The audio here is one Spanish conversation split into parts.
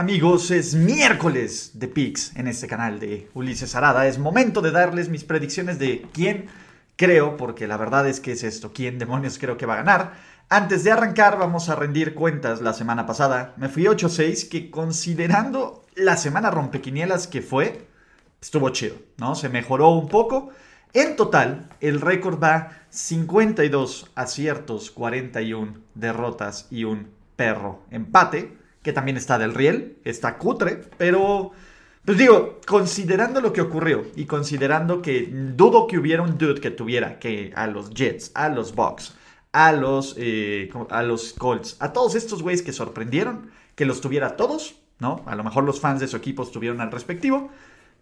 Amigos, es miércoles de Pix en este canal de Ulises Arada. Es momento de darles mis predicciones de quién creo, porque la verdad es que es esto, quién demonios creo que va a ganar. Antes de arrancar, vamos a rendir cuentas. La semana pasada me fui 8-6, que considerando la semana rompequinielas que fue, estuvo chido, ¿no? Se mejoró un poco. En total, el récord va 52 aciertos, 41 derrotas y un perro empate, que también está del riel, está cutre, pero pues digo, considerando lo que ocurrió y considerando que dudo que hubiera un dude que tuviera que a los Jets, a los Bucks, a los, eh, a los Colts, a todos estos güeyes que sorprendieron, que los tuviera todos, ¿no? A lo mejor los fans de su equipo estuvieron al respectivo.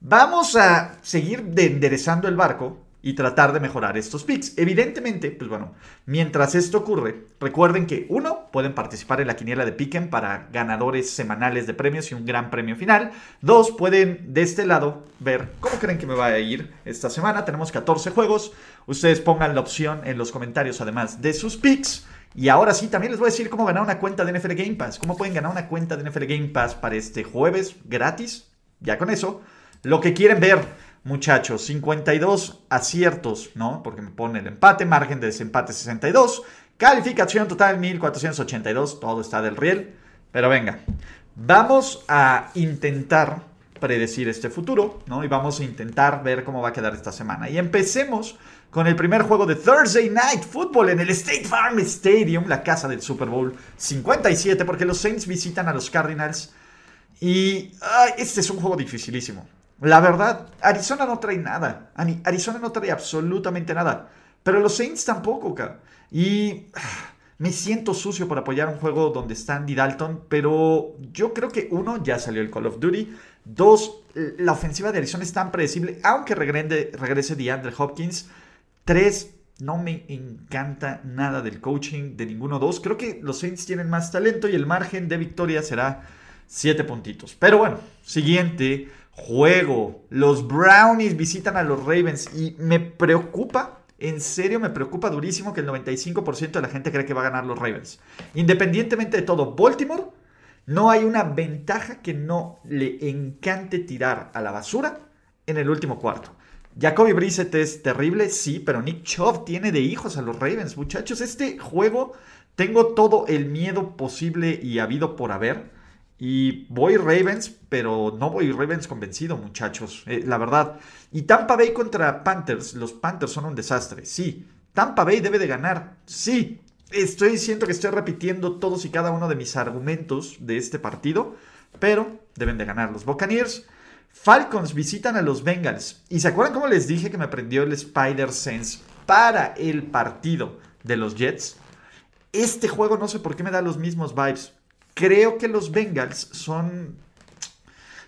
Vamos a seguir enderezando el barco y tratar de mejorar estos picks. Evidentemente, pues bueno, mientras esto ocurre, recuerden que uno, pueden participar en la quiniela de Piquen para ganadores semanales de premios y un gran premio final. Dos, pueden de este lado ver cómo creen que me va a ir esta semana. Tenemos 14 juegos. Ustedes pongan la opción en los comentarios además de sus picks. Y ahora sí, también les voy a decir cómo ganar una cuenta de NFL Game Pass. Cómo pueden ganar una cuenta de NFL Game Pass para este jueves gratis. Ya con eso, lo que quieren ver muchachos, 52 aciertos, ¿no? Porque me pone el empate, margen de desempate 62, calificación total 1482, todo está del riel. Pero venga, vamos a intentar predecir este futuro, ¿no? Y vamos a intentar ver cómo va a quedar esta semana. Y empecemos con el primer juego de Thursday Night Football en el State Farm Stadium, la casa del Super Bowl 57, porque los Saints visitan a los Cardinals. Y este es un juego dificilísimo. La verdad, Arizona no trae nada. Arizona no trae absolutamente nada. Pero los Saints tampoco, cara. Y ah, me siento sucio por apoyar un juego donde está Andy Dalton. Pero yo creo que uno, ya salió el Call of Duty. Dos, la ofensiva de Arizona es tan predecible, aunque regrese, regrese DeAndre Hopkins. Tres, no me encanta nada del coaching de ninguno dos. Creo que los Saints tienen más talento y el margen de victoria será siete puntitos. Pero bueno, siguiente juego. Los Brownies visitan a los Ravens y me preocupa, en serio me preocupa durísimo que el 95% de la gente cree que va a ganar los Ravens. Independientemente de todo, Baltimore no hay una ventaja que no le encante tirar a la basura en el último cuarto. Jacoby Brissett es terrible, sí, pero Nick Chubb tiene de hijos a los Ravens, muchachos. Este juego tengo todo el miedo posible y habido por haber. Y voy Ravens, pero no voy Ravens convencido, muchachos. Eh, la verdad. Y Tampa Bay contra Panthers. Los Panthers son un desastre. Sí. Tampa Bay debe de ganar. Sí. Estoy diciendo que estoy repitiendo todos y cada uno de mis argumentos de este partido. Pero deben de ganar los Buccaneers. Falcons visitan a los Bengals. ¿Y se acuerdan cómo les dije que me prendió el Spider Sense para el partido de los Jets? Este juego no sé por qué me da los mismos vibes creo que los Bengals son,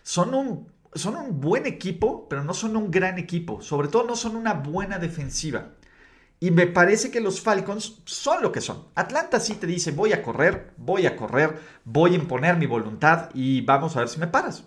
son, un, son un buen equipo, pero no son un gran equipo. Sobre todo no son una buena defensiva. Y me parece que los Falcons son lo que son. Atlanta sí te dice, voy a correr, voy a correr, voy a imponer mi voluntad y vamos a ver si me paras.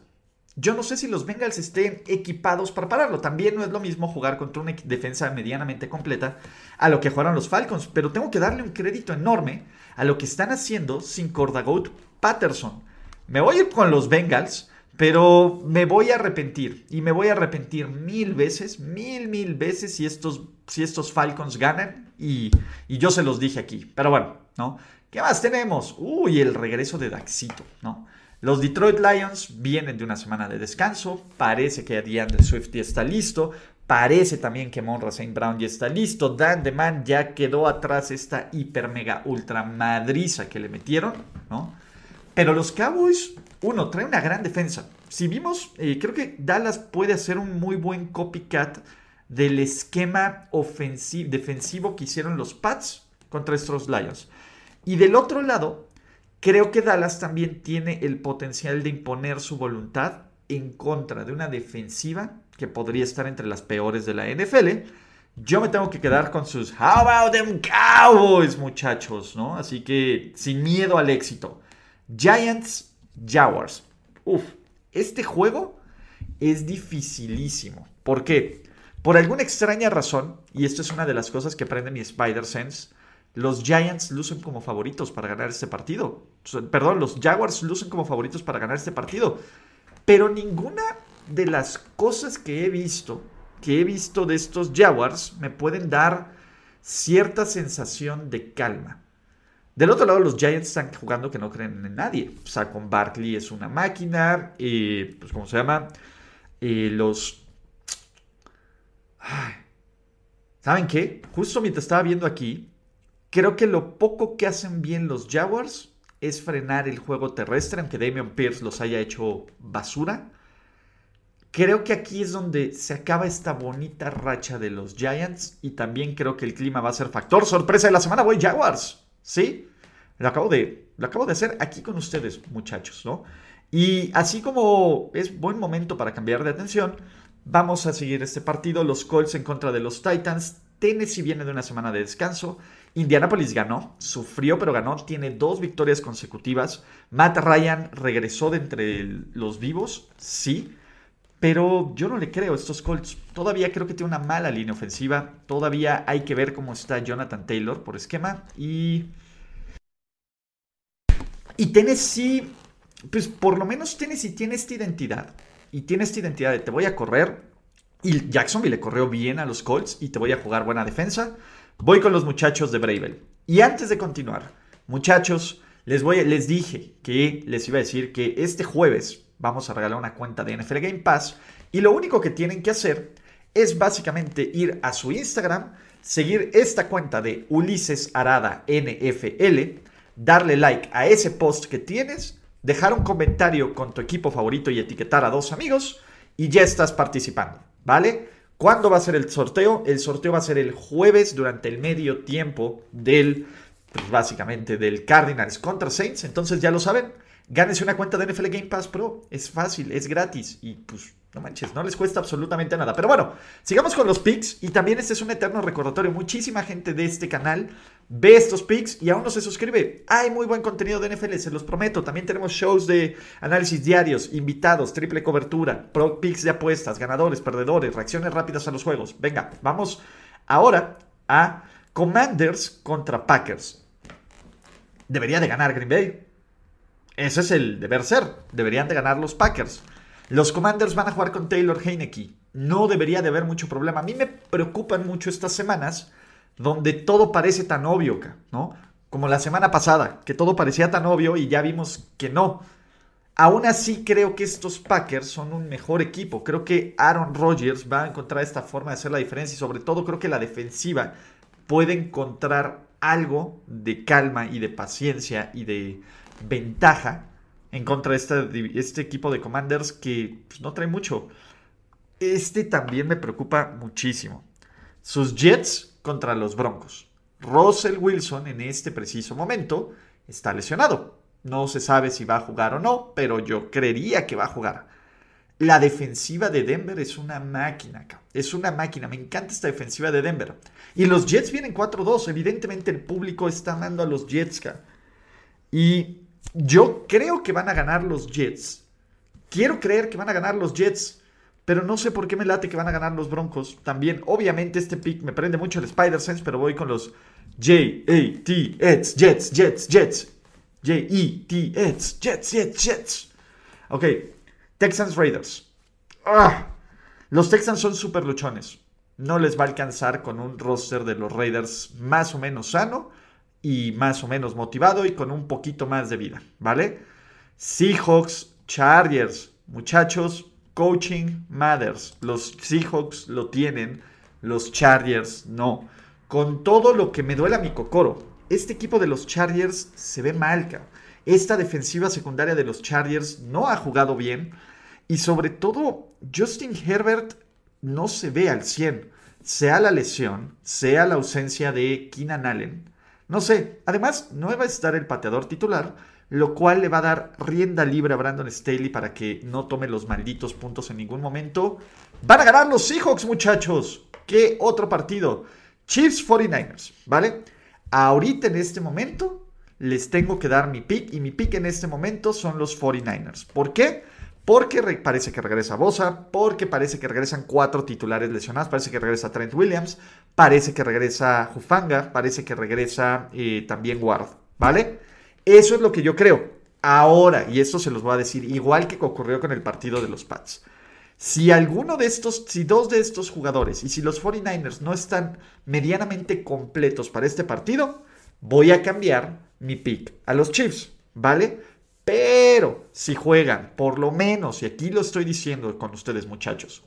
Yo no sé si los Bengals estén equipados para pararlo. También no es lo mismo jugar contra una defensa medianamente completa a lo que jugaron los Falcons. Pero tengo que darle un crédito enorme a lo que están haciendo sin Cordagout Patterson. Me voy a ir con los Bengals, pero me voy a arrepentir. Y me voy a arrepentir mil veces, mil, mil veces si estos, si estos Falcons ganan. Y, y yo se los dije aquí. Pero bueno, ¿no? ¿Qué más tenemos? Uy, el regreso de Daxito, ¿no? Los Detroit Lions vienen de una semana de descanso. Parece que DeAndre Swift ya está listo. Parece también que Monra Saint Brown ya está listo. Dan DeMan ya quedó atrás esta hiper mega ultra madriza que le metieron, ¿no? Pero los Cowboys, uno, trae una gran defensa. Si vimos, eh, creo que Dallas puede hacer un muy buen copycat del esquema defensivo que hicieron los Pats contra estos Lions. Y del otro lado, creo que Dallas también tiene el potencial de imponer su voluntad en contra de una defensiva que podría estar entre las peores de la NFL. Yo me tengo que quedar con sus How about them Cowboys, muchachos, ¿no? Así que sin miedo al éxito. Giants, Jaguars. Uf, este juego es dificilísimo. ¿Por qué? Por alguna extraña razón, y esto es una de las cosas que aprende mi Spider-Sense, los Giants lucen como favoritos para ganar este partido. Perdón, los Jaguars lucen como favoritos para ganar este partido. Pero ninguna de las cosas que he visto, que he visto de estos Jaguars, me pueden dar cierta sensación de calma. Del otro lado, los Giants están jugando que no creen en nadie. O sea, con Barkley es una máquina. Y, pues, ¿cómo se llama? los... ¿Saben qué? Justo mientras estaba viendo aquí, creo que lo poco que hacen bien los Jaguars es frenar el juego terrestre, aunque Damian Pierce los haya hecho basura. Creo que aquí es donde se acaba esta bonita racha de los Giants y también creo que el clima va a ser factor sorpresa de la semana, voy Jaguars. ¿Sí? Lo acabo de, lo acabo de hacer aquí con ustedes, muchachos, ¿no? Y así como es buen momento para cambiar de atención, vamos a seguir este partido. Los Colts en contra de los Titans. Tennessee viene de una semana de descanso. Indianapolis ganó, sufrió pero ganó, tiene dos victorias consecutivas. Matt Ryan regresó de entre los vivos, sí, pero yo no le creo a estos Colts. Todavía creo que tiene una mala línea ofensiva. Todavía hay que ver cómo está Jonathan Taylor por esquema. Y. Y Tennessee pues por lo menos Tennessee tiene esta identidad. Y tiene esta identidad de te voy a correr. Y Jacksonville le corrió bien a los Colts y te voy a jugar buena defensa. Voy con los muchachos de Bravel. Y antes de continuar, muchachos, les, voy, les dije que les iba a decir que este jueves vamos a regalar una cuenta de NFL Game Pass. Y lo único que tienen que hacer es básicamente ir a su Instagram, seguir esta cuenta de Ulises Arada NFL, darle like a ese post que tienes dejar un comentario con tu equipo favorito y etiquetar a dos amigos y ya estás participando, ¿vale? ¿Cuándo va a ser el sorteo? El sorteo va a ser el jueves durante el medio tiempo del, pues básicamente del Cardinals contra Saints. Entonces ya lo saben, gánense una cuenta de NFL Game Pass Pro. Es fácil, es gratis y pues no manches, no les cuesta absolutamente nada. Pero bueno, sigamos con los picks. Y también este es un eterno recordatorio. Muchísima gente de este canal ve estos picks y aún no se suscribe. Hay muy buen contenido de NFL, se los prometo. También tenemos shows de análisis diarios, invitados, triple cobertura, pro picks de apuestas, ganadores, perdedores, reacciones rápidas a los juegos. Venga, vamos ahora a Commanders contra Packers. Debería de ganar Green Bay. Ese es el deber ser. Deberían de ganar los Packers. Los Commanders van a jugar con Taylor Heineke. No debería de haber mucho problema. A mí me preocupan mucho estas semanas donde todo parece tan obvio, ¿no? Como la semana pasada, que todo parecía tan obvio y ya vimos que no. Aún así creo que estos Packers son un mejor equipo. Creo que Aaron Rodgers va a encontrar esta forma de hacer la diferencia y sobre todo creo que la defensiva puede encontrar algo de calma y de paciencia y de ventaja en contra de este, equipo de Commanders que pues, no trae mucho. Este también me preocupa muchísimo. Sus Jets contra los Broncos. Russell Wilson en este preciso momento está lesionado. No se sabe si va a jugar o no, pero yo creería que va a jugar. La defensiva de Denver es una máquina, es una máquina. Me encanta esta defensiva de Denver. Y los Jets vienen 4-2. Evidentemente el público está amando a los Jets. Y yo creo que van a ganar los Jets. Quiero creer que van a ganar los Jets. Pero no sé por qué me late que van a ganar los Broncos. También, obviamente, este pick me prende mucho el Spider-Sense, pero voy con los J-A-T-S, Jets, Jets, Jets. J-E-T-S, Jets, Jets, Jets. Ok, Texans Raiders. Ah, los Texans son súper luchones. No les va a alcanzar con un roster de los Raiders más o menos sano y más o menos motivado y con un poquito más de vida, ¿vale? Seahawks, Chargers, muchachos, coaching matters. Los Seahawks lo tienen, los Chargers no. Con todo lo que me duele a mi cocoro, este equipo de los Chargers se ve mal, Esta defensiva secundaria de los Chargers no ha jugado bien y sobre todo Justin Herbert no se ve al 100, sea la lesión, sea la ausencia de Keenan Allen no sé, además no va a estar el pateador titular, lo cual le va a dar rienda libre a Brandon Staley para que no tome los malditos puntos en ningún momento. Van a ganar los Seahawks, muchachos. ¿Qué otro partido? Chiefs 49ers, ¿vale? Ahorita en este momento les tengo que dar mi pick y mi pick en este momento son los 49ers. ¿Por qué? Porque parece que regresa Bosa, porque parece que regresan cuatro titulares lesionados, parece que regresa Trent Williams, parece que regresa Hufanga, parece que regresa eh, también Ward, ¿vale? Eso es lo que yo creo. Ahora, y esto se los voy a decir, igual que ocurrió con el partido de los Pats. Si alguno de estos, si dos de estos jugadores y si los 49ers no están medianamente completos para este partido, voy a cambiar mi pick a los Chiefs, ¿vale? Pero si juegan, por lo menos, y aquí lo estoy diciendo con ustedes muchachos,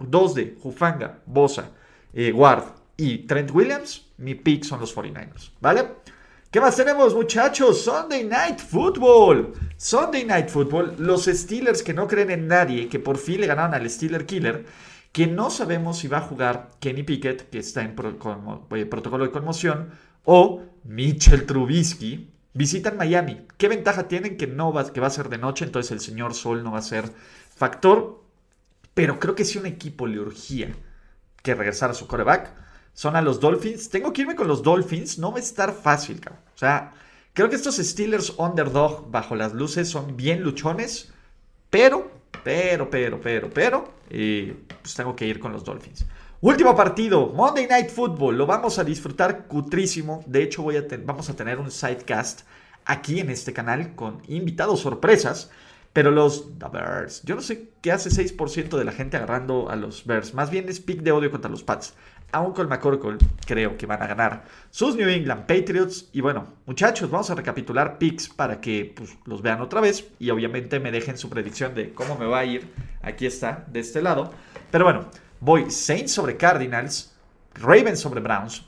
dos de Jufanga, Bosa, eh, Ward y Trent Williams, mi pick son los 49ers, ¿vale? ¿Qué más tenemos, muchachos? Sunday Night Football. Sunday Night Football. Los Steelers que no creen en nadie, que por fin le ganaron al Steeler Killer, que no sabemos si va a jugar Kenny Pickett, que está en eh, protocolo de conmoción, o Mitchell Trubisky. Visitan Miami. ¿Qué ventaja tienen? Que, no va, que va a ser de noche, entonces el señor Sol no va a ser factor. Pero creo que si un equipo le urgía que regresara a su coreback, son a los Dolphins. Tengo que irme con los Dolphins. No va a estar fácil, cabrón. O sea, creo que estos Steelers underdog bajo las luces son bien luchones. Pero, pero, pero, pero, pero, pues tengo que ir con los Dolphins. Último partido, Monday Night Football. Lo vamos a disfrutar cutrísimo. De hecho, voy a vamos a tener un sidecast aquí en este canal con invitados sorpresas. Pero los Bears, yo no sé qué hace 6% de la gente agarrando a los Bears. Más bien es pick de odio contra los Pats aún con McCorkle, creo que van a ganar sus New England Patriots. Y bueno, muchachos, vamos a recapitular picks para que pues, los vean otra vez y obviamente me dejen su predicción de cómo me va a ir. Aquí está, de este lado. Pero bueno, voy Saints sobre Cardinals, Ravens sobre Browns,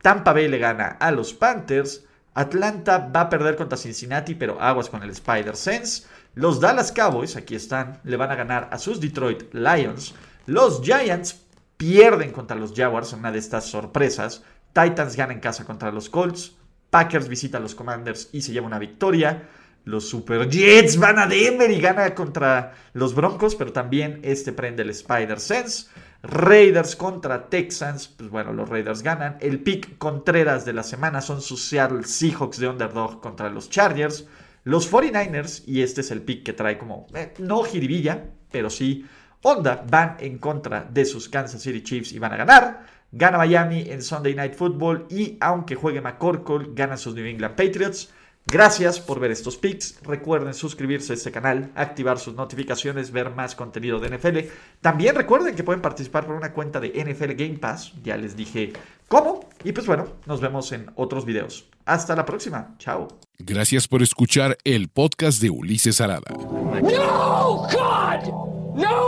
Tampa Bay le gana a los Panthers, Atlanta va a perder contra Cincinnati, pero aguas con el Spider Sense. Los Dallas Cowboys, aquí están, le van a ganar a sus Detroit Lions. Los Giants pierden contra los Jaguars en una de estas sorpresas. Titans gana en casa contra los Colts. Packers visita a los Commanders y se lleva una victoria. Los Super Jets van a Denver y gana contra los Broncos, pero también este prende el Spider Sense. Raiders contra Texans, pues bueno, los Raiders ganan. El pick Contreras de la semana son sus Seattle Seahawks de underdog contra los Chargers. Los 49ers, y este es el pick que trae como, eh, no jiribilla, pero sí Honda van en contra de sus Kansas City Chiefs y van a ganar. Gana Miami en Sunday Night Football y aunque juegue McCorkle, gana sus New England Patriots. Gracias por ver estos picks. Recuerden suscribirse a este canal, activar sus notificaciones, ver más contenido de NFL. También recuerden que pueden participar por una cuenta de NFL Game Pass. Ya les dije cómo. Y pues bueno, nos vemos en otros videos. Hasta la próxima. Chao. Gracias por escuchar el podcast de Ulises Arada. No, God! No,